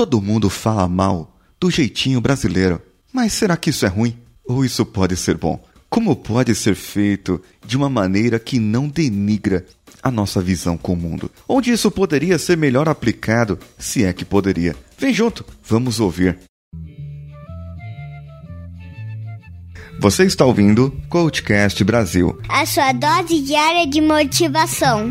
Todo mundo fala mal do jeitinho brasileiro. Mas será que isso é ruim? Ou isso pode ser bom? Como pode ser feito de uma maneira que não denigra a nossa visão com o mundo? Onde isso poderia ser melhor aplicado, se é que poderia? Vem junto, vamos ouvir. Você está ouvindo Coachcast Brasil a sua dose diária de motivação.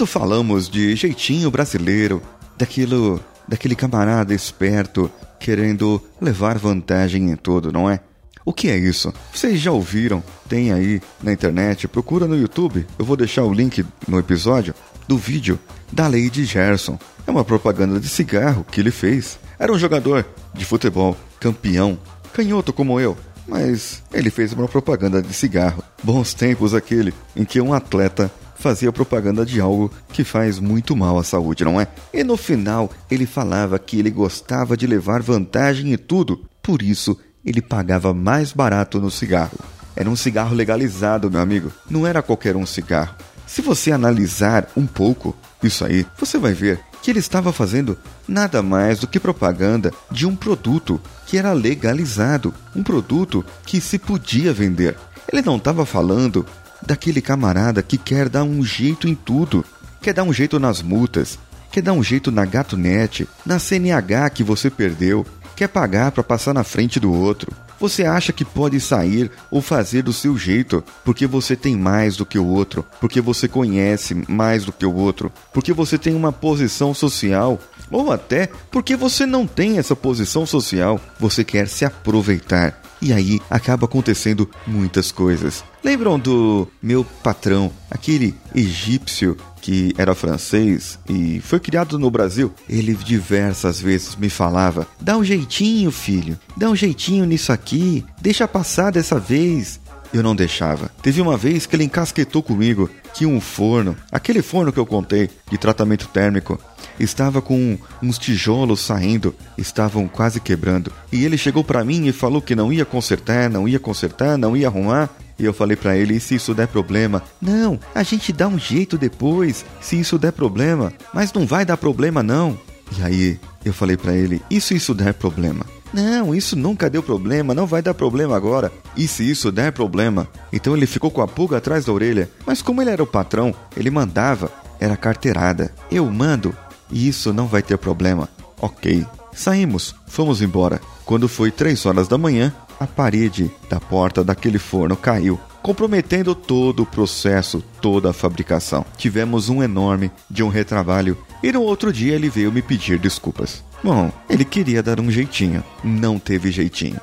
Quando falamos de jeitinho brasileiro, daquilo, daquele camarada esperto querendo levar vantagem em tudo, não é? O que é isso? Vocês já ouviram? Tem aí na internet, procura no YouTube. Eu vou deixar o link no episódio do vídeo da Lady Gerson. É uma propaganda de cigarro que ele fez. Era um jogador de futebol, campeão, canhoto como eu, mas ele fez uma propaganda de cigarro. Bons tempos aquele em que um atleta fazia propaganda de algo que faz muito mal à saúde, não é? E no final ele falava que ele gostava de levar vantagem em tudo, por isso ele pagava mais barato no cigarro. Era um cigarro legalizado, meu amigo, não era qualquer um cigarro. Se você analisar um pouco isso aí, você vai ver que ele estava fazendo nada mais do que propaganda de um produto que era legalizado, um produto que se podia vender. Ele não estava falando daquele camarada que quer dar um jeito em tudo, quer dar um jeito nas multas, quer dar um jeito na GatoNet, na CNH que você perdeu, quer pagar para passar na frente do outro. Você acha que pode sair ou fazer do seu jeito porque você tem mais do que o outro, porque você conhece mais do que o outro, porque você tem uma posição social ou até porque você não tem essa posição social, você quer se aproveitar. E aí acaba acontecendo muitas coisas. Lembram do meu patrão, aquele egípcio que era francês e foi criado no Brasil? Ele diversas vezes me falava: dá um jeitinho, filho, dá um jeitinho nisso aqui, deixa passar dessa vez. Eu não deixava. Teve uma vez que ele encasquetou comigo que um forno, aquele forno que eu contei de tratamento térmico, estava com uns tijolos saindo, estavam quase quebrando. E ele chegou para mim e falou que não ia consertar, não ia consertar, não ia arrumar. E eu falei para ele: e se isso der problema? Não, a gente dá um jeito depois, se isso der problema. Mas não vai dar problema, não. E aí eu falei para ele: e se isso der problema? Não, isso nunca deu problema, não vai dar problema agora. E se isso der problema? Então ele ficou com a pulga atrás da orelha. Mas como ele era o patrão, ele mandava, era carteirada. Eu mando, e isso não vai ter problema. Ok. Saímos, fomos embora. Quando foi três horas da manhã, a parede da porta daquele forno caiu, comprometendo todo o processo, toda a fabricação. Tivemos um enorme de um retrabalho e no outro dia ele veio me pedir desculpas. Bom, ele queria dar um jeitinho, não teve jeitinho.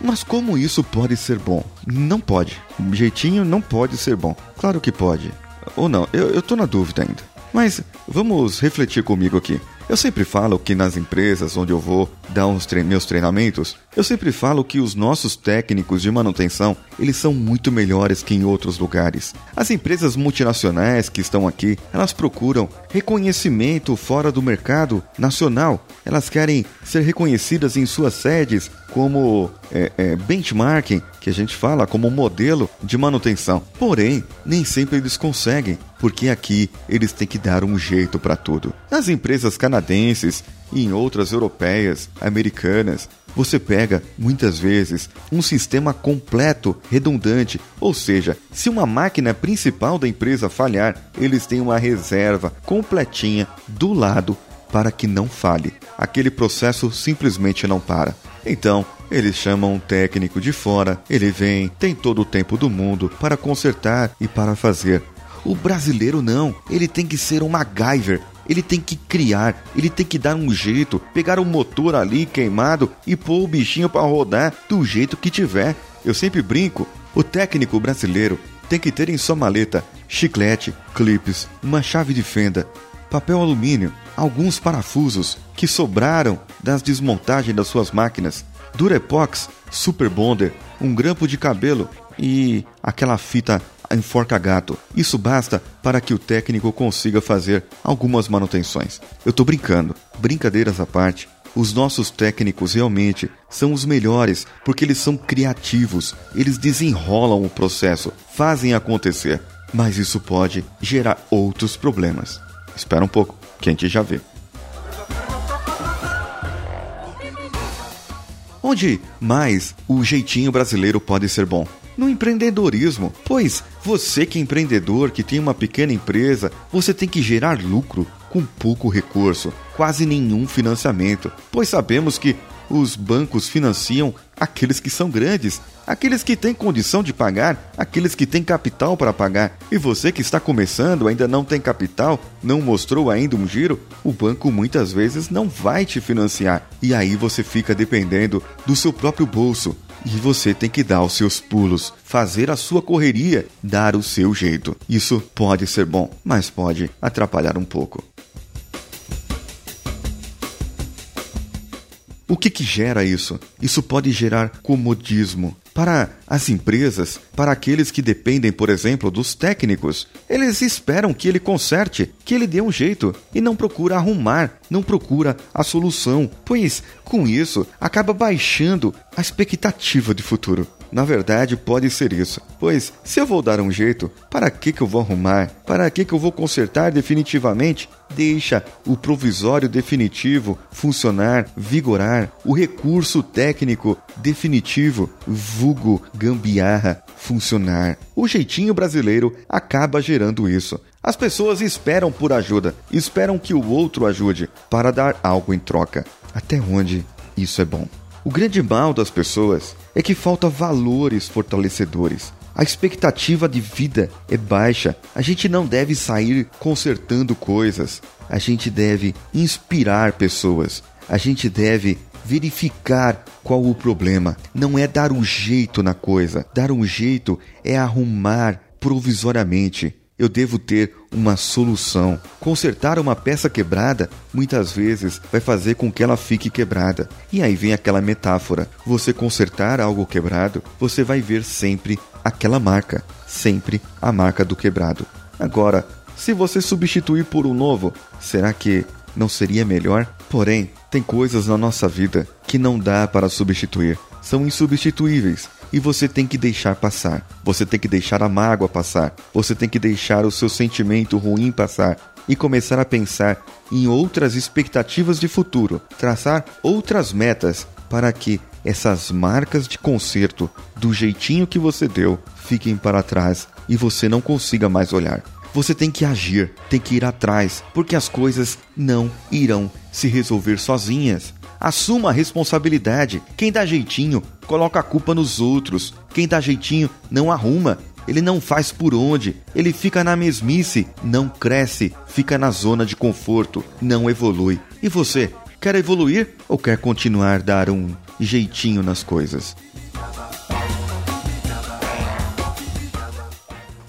Mas como isso pode ser bom? Não pode. Jeitinho não pode ser bom. Claro que pode. Ou não, eu, eu tô na dúvida ainda. Mas vamos refletir comigo aqui. Eu sempre falo que nas empresas onde eu vou dar os tre meus treinamentos, eu sempre falo que os nossos técnicos de manutenção, eles são muito melhores que em outros lugares. As empresas multinacionais que estão aqui, elas procuram reconhecimento fora do mercado nacional. Elas querem ser reconhecidas em suas sedes como é, é, benchmarking, que a gente fala como modelo de manutenção. Porém, nem sempre eles conseguem, porque aqui eles têm que dar um jeito para tudo. Nas empresas canadenses e em outras europeias, americanas, você pega, muitas vezes, um sistema completo, redundante, ou seja, se uma máquina principal da empresa falhar, eles têm uma reserva completinha do lado para que não falhe. Aquele processo simplesmente não para. Então, eles chamam um técnico de fora, ele vem, tem todo o tempo do mundo para consertar e para fazer. O brasileiro não, ele tem que ser um MacGyver, ele tem que criar, ele tem que dar um jeito, pegar o motor ali queimado e pôr o bichinho para rodar do jeito que tiver. Eu sempre brinco, o técnico brasileiro tem que ter em sua maleta chiclete, clipes, uma chave de fenda, papel alumínio, alguns parafusos que sobraram das desmontagens das suas máquinas, Durepox, Super Bonder, um grampo de cabelo e aquela fita enforca gato. Isso basta para que o técnico consiga fazer algumas manutenções. Eu tô brincando. Brincadeiras à parte, os nossos técnicos realmente são os melhores porque eles são criativos, eles desenrolam o processo, fazem acontecer. Mas isso pode gerar outros problemas. Espera um pouco, que a gente já vê. Onde mais o jeitinho brasileiro pode ser bom? No empreendedorismo, pois você que é empreendedor, que tem uma pequena empresa, você tem que gerar lucro com pouco recurso, quase nenhum financiamento, pois sabemos que os bancos financiam aqueles que são grandes, aqueles que têm condição de pagar, aqueles que têm capital para pagar. E você que está começando, ainda não tem capital, não mostrou ainda um giro, o banco muitas vezes não vai te financiar. E aí você fica dependendo do seu próprio bolso. E você tem que dar os seus pulos, fazer a sua correria, dar o seu jeito. Isso pode ser bom, mas pode atrapalhar um pouco. O que, que gera isso? Isso pode gerar comodismo. Para as empresas, para aqueles que dependem, por exemplo, dos técnicos, eles esperam que ele conserte, que ele dê um jeito e não procura arrumar, não procura a solução, pois com isso acaba baixando a expectativa de futuro. Na verdade, pode ser isso. Pois, se eu vou dar um jeito, para que, que eu vou arrumar? Para que, que eu vou consertar definitivamente? Deixa o provisório definitivo funcionar, vigorar, o recurso técnico definitivo, vulgo gambiarra, funcionar. O jeitinho brasileiro acaba gerando isso. As pessoas esperam por ajuda, esperam que o outro ajude para dar algo em troca. Até onde isso é bom? O grande mal das pessoas é que falta valores fortalecedores. A expectativa de vida é baixa. A gente não deve sair consertando coisas. A gente deve inspirar pessoas. A gente deve verificar qual o problema. Não é dar um jeito na coisa. Dar um jeito é arrumar provisoriamente eu devo ter uma solução. Consertar uma peça quebrada muitas vezes vai fazer com que ela fique quebrada. E aí vem aquela metáfora: você consertar algo quebrado, você vai ver sempre aquela marca, sempre a marca do quebrado. Agora, se você substituir por um novo, será que não seria melhor? Porém, tem coisas na nossa vida que não dá para substituir, são insubstituíveis e você tem que deixar passar. Você tem que deixar a mágoa passar. Você tem que deixar o seu sentimento ruim passar e começar a pensar em outras expectativas de futuro, traçar outras metas para que essas marcas de conserto do jeitinho que você deu fiquem para trás e você não consiga mais olhar. Você tem que agir, tem que ir atrás, porque as coisas não irão se resolver sozinhas. Assuma a responsabilidade. Quem dá jeitinho, coloca a culpa nos outros. Quem dá jeitinho, não arruma. Ele não faz por onde, ele fica na mesmice, não cresce, fica na zona de conforto, não evolui. E você, quer evoluir ou quer continuar dar um jeitinho nas coisas?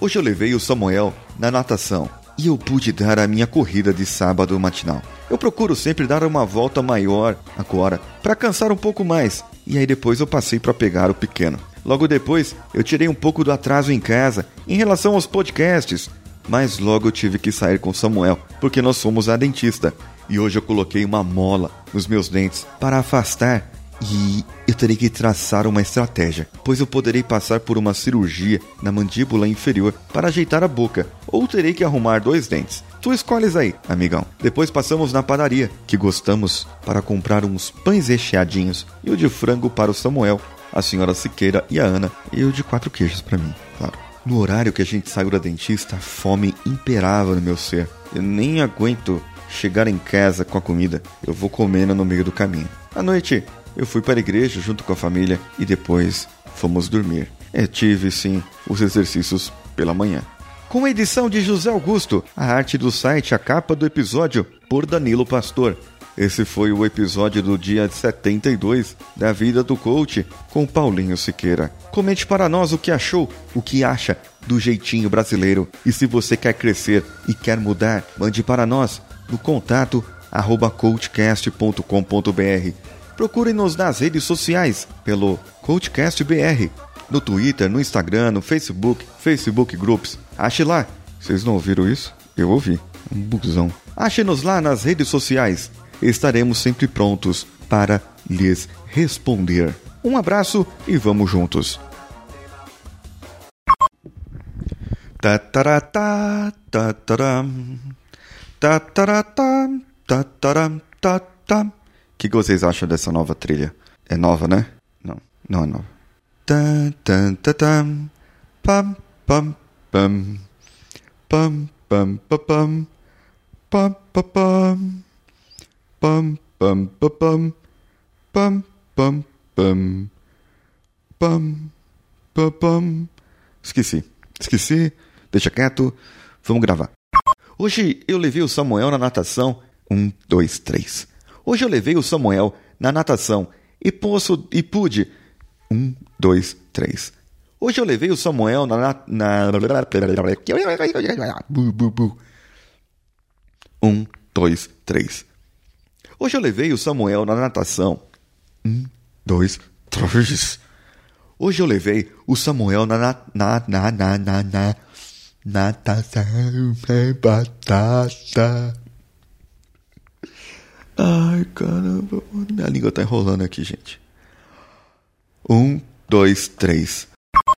Hoje eu levei o Samuel na natação e eu pude dar a minha corrida de sábado matinal. Eu procuro sempre dar uma volta maior agora, para cansar um pouco mais, e aí depois eu passei para pegar o pequeno. Logo depois, eu tirei um pouco do atraso em casa em relação aos podcasts, mas logo eu tive que sair com Samuel, porque nós fomos a dentista. E hoje eu coloquei uma mola nos meus dentes para afastar e eu terei que traçar uma estratégia, pois eu poderei passar por uma cirurgia na mandíbula inferior para ajeitar a boca, ou terei que arrumar dois dentes. Tu escolhes aí, amigão. Depois passamos na padaria, que gostamos, para comprar uns pães recheadinhos e o de frango para o Samuel, a senhora Siqueira e a Ana, e o de quatro queijos para mim, claro. No horário que a gente saiu da dentista, a fome imperava no meu ser. Eu nem aguento chegar em casa com a comida. Eu vou comendo no meio do caminho. À noite, eu fui para a igreja junto com a família e depois fomos dormir. É, tive, sim, os exercícios pela manhã. Com a edição de José Augusto, a arte do site, a capa do episódio, por Danilo Pastor. Esse foi o episódio do dia 72 da vida do coach com Paulinho Siqueira. Comente para nós o que achou, o que acha do jeitinho brasileiro e se você quer crescer e quer mudar, mande para nós no contato arroba coachcast.com.br Procure-nos nas redes sociais pelo CoachCastBR no Twitter, no Instagram, no Facebook, Facebook Groups. Ache lá. Vocês não ouviram isso? Eu ouvi. Um buzão. Ache-nos lá nas redes sociais. Estaremos sempre prontos para lhes responder. Um abraço e vamos juntos. Tataratá, tataram. Tataratá, tataram, tatam. O que, que vocês acham dessa nova trilha? É nova, né? Não, não é nova. Tan, tan, tatam. Pam, pam, pam. Pam, pam, pam, pam. Pam, pam, pam. Pam, pam, pam, pam. Pam, pam, pam. Pam, pam, pam. Esqueci. Esqueci. Deixa quieto. Vamos gravar. Hoje eu levei o Samuel na natação. Um, dois, três. Hoje eu levei o Samuel na natação e posso e pude. Um, dois, três. Hoje eu levei o Samuel na. na... Bu. Um, dois, três. Hoje eu levei o Samuel na natação. Um, dois, três. Hoje eu levei o Samuel na na na na na na, na natação é batata. Ai, caramba, minha língua tá enrolando aqui, gente. Um, dois, três.